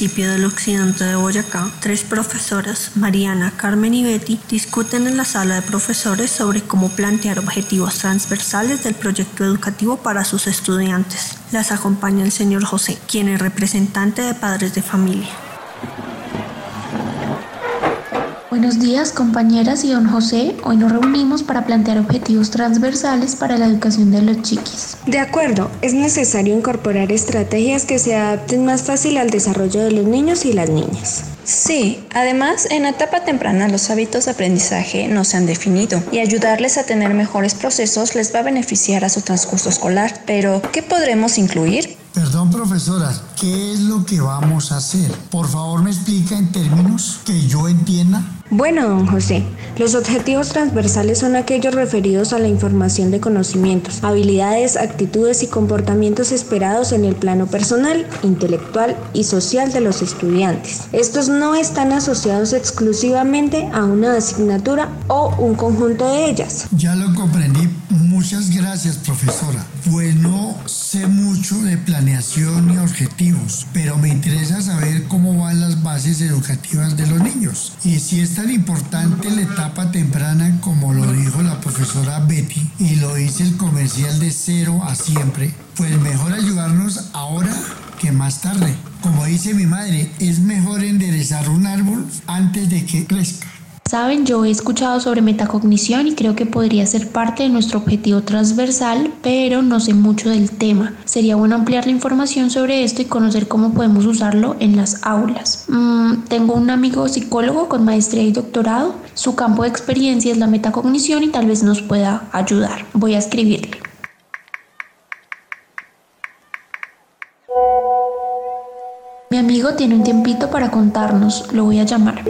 Municipio del occidente de Boyacá, tres profesoras, Mariana, Carmen y Betty, discuten en la sala de profesores sobre cómo plantear objetivos transversales del proyecto educativo para sus estudiantes. Las acompaña el señor José, quien es representante de padres de familia. Buenos días compañeras y don José. Hoy nos reunimos para plantear objetivos transversales para la educación de los chiquis. De acuerdo, es necesario incorporar estrategias que se adapten más fácil al desarrollo de los niños y las niñas. Sí, además en etapa temprana los hábitos de aprendizaje no se han definido y ayudarles a tener mejores procesos les va a beneficiar a su transcurso escolar. Pero, ¿qué podremos incluir? Perdón, profesora, ¿qué es lo que vamos a hacer? Por favor, me explica en términos que yo entienda. Bueno, don José, los objetivos transversales son aquellos referidos a la información de conocimientos, habilidades, actitudes y comportamientos esperados en el plano personal, intelectual y social de los estudiantes. Estos no están asociados exclusivamente a una asignatura o un conjunto de ellas. Ya lo comprendí. Muchas gracias, profesora. Pues no sé mucho de planeación y objetivos, pero me interesa saber cómo van las bases educativas de los niños. Y si es tan importante la etapa temprana como lo dijo la profesora Betty y lo dice el comercial de cero a siempre, pues mejor ayudarnos ahora que más tarde. Como dice mi madre, es mejor enderezar un árbol antes de que crezca. Saben, yo he escuchado sobre metacognición y creo que podría ser parte de nuestro objetivo transversal, pero no sé mucho del tema. Sería bueno ampliar la información sobre esto y conocer cómo podemos usarlo en las aulas. Mm, tengo un amigo psicólogo con maestría y doctorado. Su campo de experiencia es la metacognición y tal vez nos pueda ayudar. Voy a escribirle. Mi amigo tiene un tiempito para contarnos. Lo voy a llamar.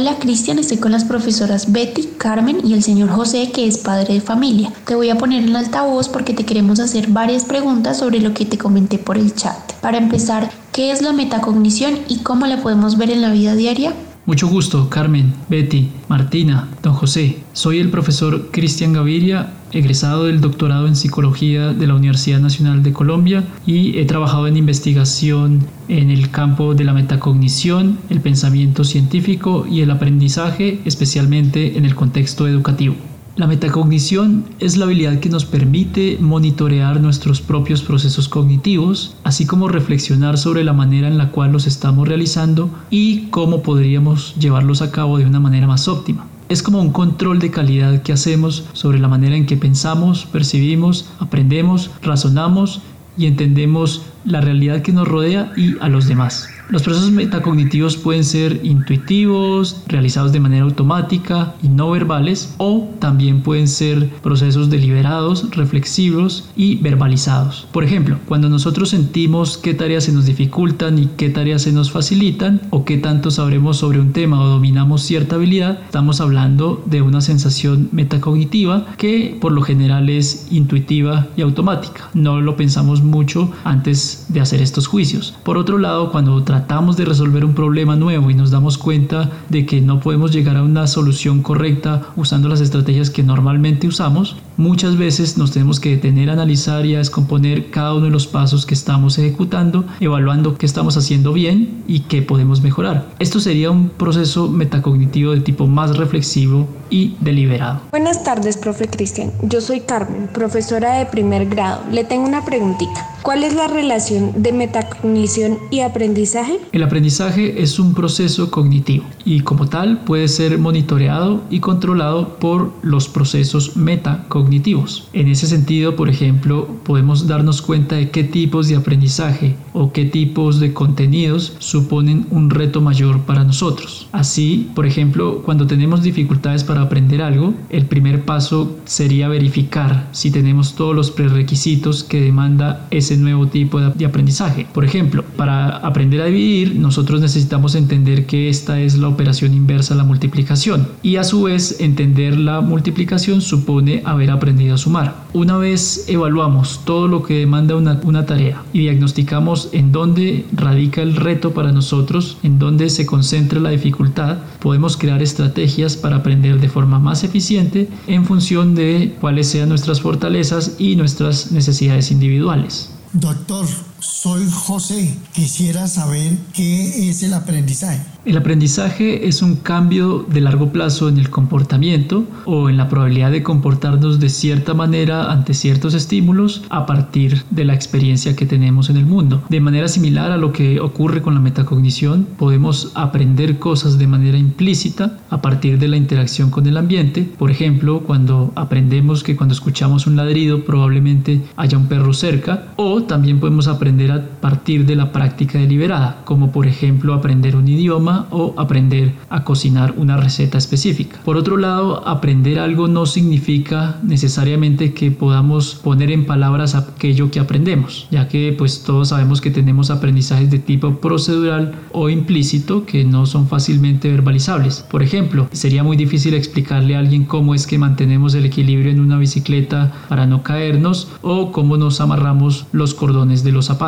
Hola Cristian, estoy con las profesoras Betty, Carmen y el señor José, que es padre de familia. Te voy a poner en altavoz porque te queremos hacer varias preguntas sobre lo que te comenté por el chat. Para empezar, ¿qué es la metacognición y cómo la podemos ver en la vida diaria? Mucho gusto, Carmen, Betty, Martina, don José. Soy el profesor Cristian Gaviria, egresado del doctorado en psicología de la Universidad Nacional de Colombia y he trabajado en investigación en el campo de la metacognición, el pensamiento científico y el aprendizaje, especialmente en el contexto educativo. La metacognición es la habilidad que nos permite monitorear nuestros propios procesos cognitivos, así como reflexionar sobre la manera en la cual los estamos realizando y cómo podríamos llevarlos a cabo de una manera más óptima. Es como un control de calidad que hacemos sobre la manera en que pensamos, percibimos, aprendemos, razonamos y entendemos la realidad que nos rodea y a los demás. Los procesos metacognitivos pueden ser intuitivos, realizados de manera automática y no verbales, o también pueden ser procesos deliberados, reflexivos y verbalizados. Por ejemplo, cuando nosotros sentimos qué tareas se nos dificultan y qué tareas se nos facilitan, o qué tanto sabremos sobre un tema o dominamos cierta habilidad, estamos hablando de una sensación metacognitiva que por lo general es intuitiva y automática. No lo pensamos mucho antes de hacer estos juicios. Por otro lado, cuando tratamos de resolver un problema nuevo y nos damos cuenta de que no podemos llegar a una solución correcta usando las estrategias que normalmente usamos, muchas veces nos tenemos que detener, analizar y a descomponer cada uno de los pasos que estamos ejecutando, evaluando qué estamos haciendo bien y qué podemos mejorar. Esto sería un proceso metacognitivo de tipo más reflexivo y deliberado. Buenas tardes, profe Cristian. Yo soy Carmen, profesora de primer grado. Le tengo una preguntita. ¿Cuál es la relación de metacognición y aprendizaje? El aprendizaje es un proceso cognitivo y como tal puede ser monitoreado y controlado por los procesos metacognitivos. En ese sentido, por ejemplo, podemos darnos cuenta de qué tipos de aprendizaje o qué tipos de contenidos suponen un reto mayor para nosotros. Así, por ejemplo, cuando tenemos dificultades para aprender algo, el primer paso sería verificar si tenemos todos los prerequisitos que demanda ese nuevo tipo de aprendizaje. Por ejemplo, para aprender a dividir, nosotros necesitamos entender que esta es la operación inversa a la multiplicación y a su vez entender la multiplicación supone haber aprendido a sumar. Una vez evaluamos todo lo que demanda una tarea y diagnosticamos en dónde radica el reto para nosotros, en dónde se concentra la dificultad, podemos crear estrategias para aprender de forma más eficiente en función de cuáles sean nuestras fortalezas y nuestras necesidades individuales. Doctor, soy José. Quisiera saber qué es el aprendizaje. El aprendizaje es un cambio de largo plazo en el comportamiento o en la probabilidad de comportarnos de cierta manera ante ciertos estímulos a partir de la experiencia que tenemos en el mundo. De manera similar a lo que ocurre con la metacognición, podemos aprender cosas de manera implícita a partir de la interacción con el ambiente. Por ejemplo, cuando aprendemos que cuando escuchamos un ladrido probablemente haya un perro cerca o también podemos aprender a partir de la práctica deliberada, como por ejemplo aprender un idioma o aprender a cocinar una receta específica. Por otro lado, aprender algo no significa necesariamente que podamos poner en palabras aquello que aprendemos, ya que pues todos sabemos que tenemos aprendizajes de tipo procedural o implícito que no son fácilmente verbalizables. Por ejemplo, sería muy difícil explicarle a alguien cómo es que mantenemos el equilibrio en una bicicleta para no caernos o cómo nos amarramos los cordones de los zapatos.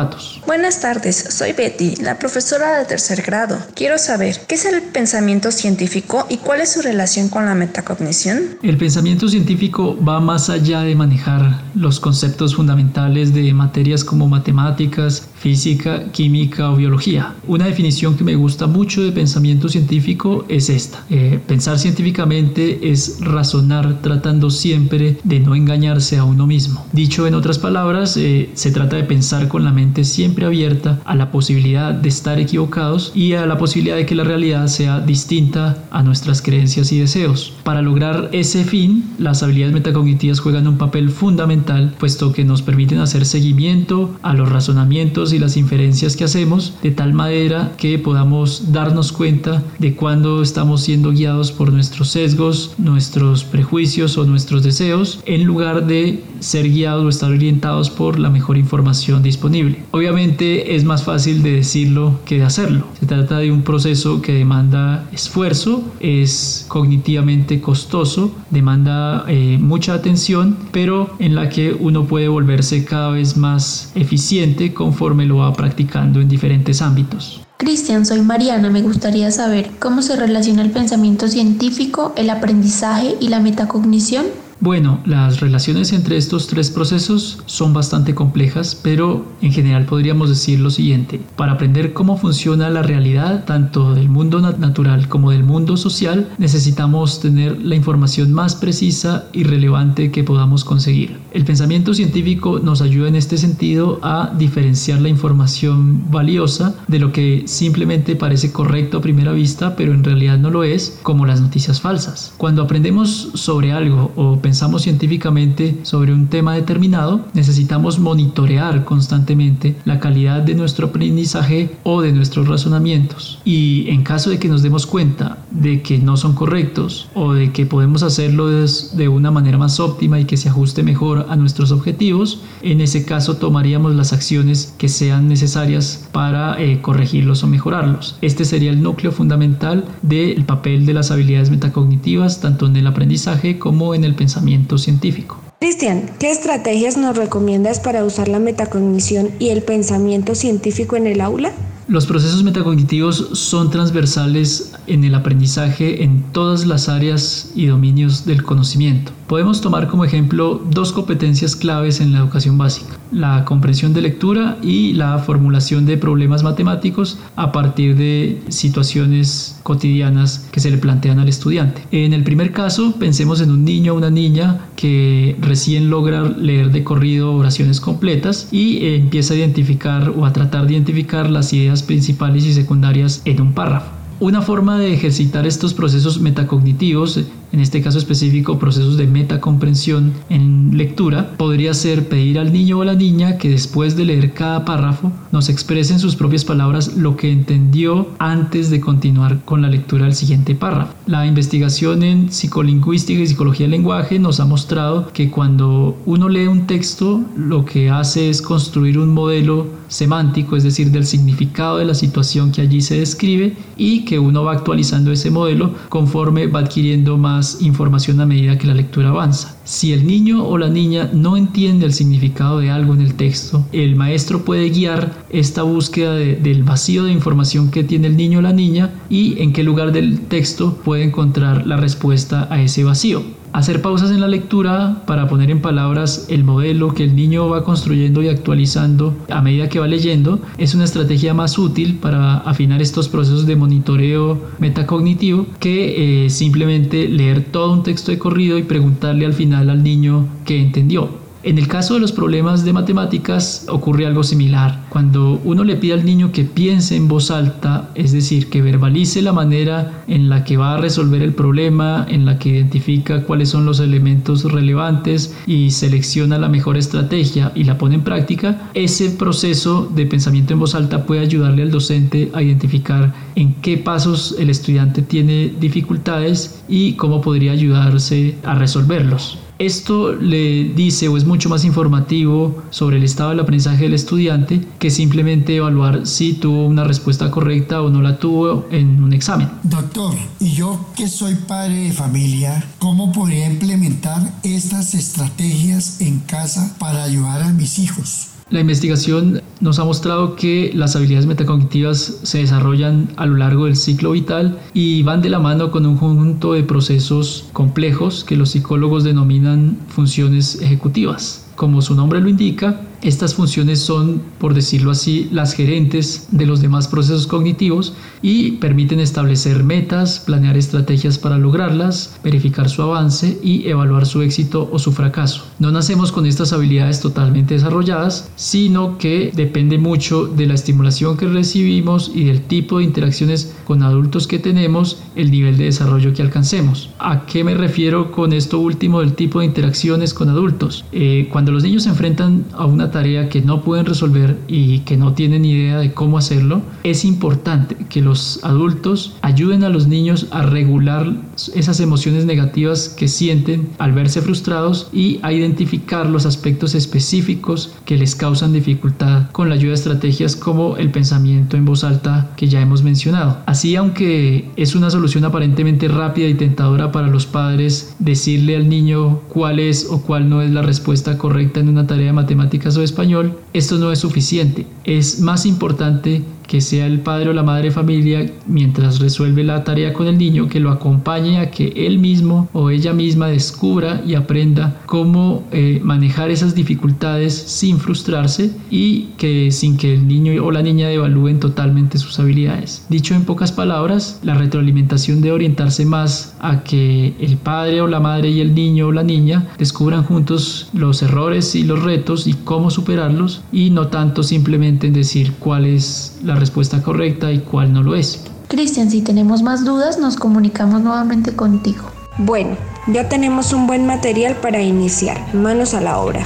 Buenas tardes, soy Betty, la profesora de tercer grado. Quiero saber saber qué es el pensamiento científico y cuál es su relación con la metacognición. El pensamiento científico va más allá de manejar los conceptos fundamentales de materias como matemáticas, física, química o biología. Una definición que me gusta mucho de pensamiento científico es esta. Eh, pensar científicamente es razonar tratando siempre de no engañarse a uno mismo. Dicho en otras palabras, eh, se trata de pensar con la mente siempre abierta a la posibilidad de estar equivocados y a la posibilidad de que la realidad sea distinta a nuestras creencias y deseos. Para lograr ese fin, las habilidades metacognitivas juegan un papel fundamental, puesto que nos permiten hacer seguimiento a los razonamientos y las inferencias que hacemos, de tal manera que podamos darnos cuenta de cuando estamos siendo guiados por nuestros sesgos, nuestros prejuicios o nuestros deseos, en lugar de ser guiados o estar orientados por la mejor información disponible. Obviamente es más fácil de decirlo que de hacerlo. Se trata de un proceso que demanda esfuerzo, es cognitivamente costoso, demanda eh, mucha atención, pero en la que uno puede volverse cada vez más eficiente conforme lo va practicando en diferentes ámbitos. Cristian, soy Mariana. Me gustaría saber cómo se relaciona el pensamiento científico, el aprendizaje y la metacognición. Bueno, las relaciones entre estos tres procesos son bastante complejas, pero en general podríamos decir lo siguiente. Para aprender cómo funciona la realidad, tanto del mundo natural como del mundo social, necesitamos tener la información más precisa y relevante que podamos conseguir. El pensamiento científico nos ayuda en este sentido a diferenciar la información valiosa de lo que simplemente parece correcto a primera vista, pero en realidad no lo es, como las noticias falsas. Cuando aprendemos sobre algo o pensamos pensamos científicamente sobre un tema determinado, necesitamos monitorear constantemente la calidad de nuestro aprendizaje o de nuestros razonamientos. Y en caso de que nos demos cuenta de que no son correctos o de que podemos hacerlo de una manera más óptima y que se ajuste mejor a nuestros objetivos, en ese caso tomaríamos las acciones que sean necesarias para eh, corregirlos o mejorarlos. Este sería el núcleo fundamental del papel de las habilidades metacognitivas, tanto en el aprendizaje como en el pensamiento científico. Cristian, ¿qué estrategias nos recomiendas para usar la metacognición y el pensamiento científico en el aula? Los procesos metacognitivos son transversales en el aprendizaje en todas las áreas y dominios del conocimiento. Podemos tomar como ejemplo dos competencias claves en la educación básica, la comprensión de lectura y la formulación de problemas matemáticos a partir de situaciones cotidianas que se le plantean al estudiante. En el primer caso, pensemos en un niño o una niña que recién logra leer de corrido oraciones completas y empieza a identificar o a tratar de identificar las ideas principales y secundarias en un párrafo. Una forma de ejercitar estos procesos metacognitivos en este caso específico procesos de metacomprensión en lectura, podría ser pedir al niño o la niña que después de leer cada párrafo nos exprese en sus propias palabras lo que entendió antes de continuar con la lectura del siguiente párrafo. La investigación en psicolingüística y psicología del lenguaje nos ha mostrado que cuando uno lee un texto, lo que hace es construir un modelo semántico, es decir, del significado de la situación que allí se describe y que uno va actualizando ese modelo conforme va adquiriendo más información a medida que la lectura avanza. Si el niño o la niña no entiende el significado de algo en el texto, el maestro puede guiar esta búsqueda del vacío de información que tiene el niño o la niña y en qué lugar del texto puede encontrar la respuesta a ese vacío. Hacer pausas en la lectura para poner en palabras el modelo que el niño va construyendo y actualizando a medida que va leyendo es una estrategia más útil para afinar estos procesos de monitoreo metacognitivo que eh, simplemente leer todo un texto de corrido y preguntarle al final al niño qué entendió. En el caso de los problemas de matemáticas ocurre algo similar. Cuando uno le pide al niño que piense en voz alta, es decir, que verbalice la manera en la que va a resolver el problema, en la que identifica cuáles son los elementos relevantes y selecciona la mejor estrategia y la pone en práctica, ese proceso de pensamiento en voz alta puede ayudarle al docente a identificar en qué pasos el estudiante tiene dificultades y cómo podría ayudarse a resolverlos. Esto le dice o es mucho más informativo sobre el estado del aprendizaje del estudiante que simplemente evaluar si tuvo una respuesta correcta o no la tuvo en un examen. Doctor, y yo que soy padre de familia, ¿cómo podría implementar estas estrategias en casa para ayudar a mis hijos? La investigación nos ha mostrado que las habilidades metacognitivas se desarrollan a lo largo del ciclo vital y van de la mano con un conjunto de procesos complejos que los psicólogos denominan funciones ejecutivas. Como su nombre lo indica, estas funciones son, por decirlo así, las gerentes de los demás procesos cognitivos y permiten establecer metas, planear estrategias para lograrlas, verificar su avance y evaluar su éxito o su fracaso. No nacemos con estas habilidades totalmente desarrolladas, sino que depende mucho de la estimulación que recibimos y del tipo de interacciones con adultos que tenemos, el nivel de desarrollo que alcancemos. ¿A qué me refiero con esto último del tipo de interacciones con adultos? Eh, cuando los niños se enfrentan a una tarea que no pueden resolver y que no tienen idea de cómo hacerlo, es importante que los adultos ayuden a los niños a regular esas emociones negativas que sienten al verse frustrados y a identificar los aspectos específicos que les causan dificultad con la ayuda de estrategias como el pensamiento en voz alta que ya hemos mencionado. Así, aunque es una solución aparentemente rápida y tentadora para los padres decirle al niño cuál es o cuál no es la respuesta correcta en una tarea de matemáticas español, esto no es suficiente. Es más importante que sea el padre o la madre de familia mientras resuelve la tarea con el niño que lo acompañe a que él mismo o ella misma descubra y aprenda cómo eh, manejar esas dificultades sin frustrarse y que sin que el niño o la niña devalúen totalmente sus habilidades. Dicho en pocas palabras, la retroalimentación debe orientarse más a que el padre o la madre y el niño o la niña descubran juntos los errores y los retos y cómo superarlos y no tanto simplemente en decir cuál es la respuesta correcta y cuál no lo es. Cristian, si tenemos más dudas, nos comunicamos nuevamente contigo. Bueno, ya tenemos un buen material para iniciar. Manos a la obra.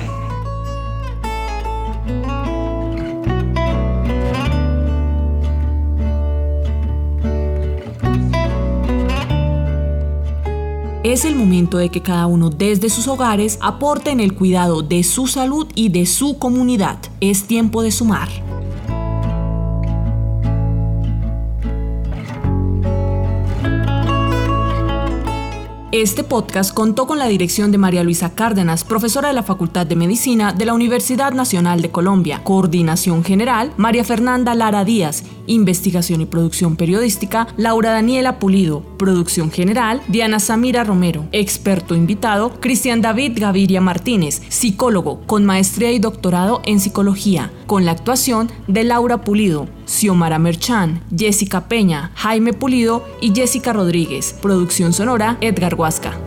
Es el momento de que cada uno desde sus hogares aporte en el cuidado de su salud y de su comunidad. Es tiempo de sumar. Este podcast contó con la dirección de María Luisa Cárdenas, profesora de la Facultad de Medicina de la Universidad Nacional de Colombia. Coordinación General, María Fernanda Lara Díaz. Investigación y producción periodística, Laura Daniela Pulido. Producción general, Diana Samira Romero. Experto invitado, Cristian David Gaviria Martínez, psicólogo con maestría y doctorado en psicología, con la actuación de Laura Pulido, Xiomara Merchan, Jessica Peña, Jaime Pulido y Jessica Rodríguez. Producción sonora, Edgar Huasca.